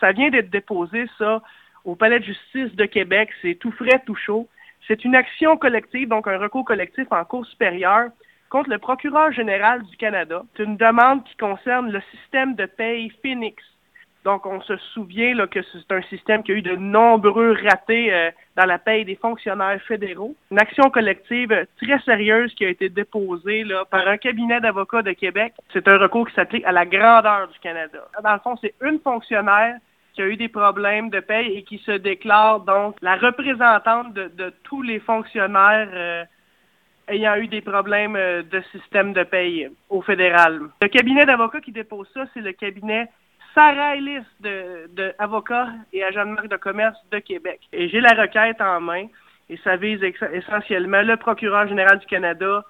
Ça vient d'être déposé, ça, au Palais de justice de Québec. C'est tout frais, tout chaud. C'est une action collective, donc un recours collectif en cours supérieure contre le procureur général du Canada. C'est une demande qui concerne le système de paye Phoenix. Donc, on se souvient là, que c'est un système qui a eu de nombreux ratés euh, dans la paye des fonctionnaires fédéraux. Une action collective très sérieuse qui a été déposée là, par un cabinet d'avocats de Québec. C'est un recours qui s'applique à la grandeur du Canada. Dans le fond, c'est une fonctionnaire qui a eu des problèmes de paye et qui se déclare donc la représentante de, tous les fonctionnaires euh, ayant eu des problèmes euh, de système de paye au fédéral. Le cabinet d'avocats qui dépose ça, c'est le cabinet Sarah Ellis de, de et agents de marque de commerce de Québec. Et j'ai la requête en main et ça vise essentiellement le procureur général du Canada,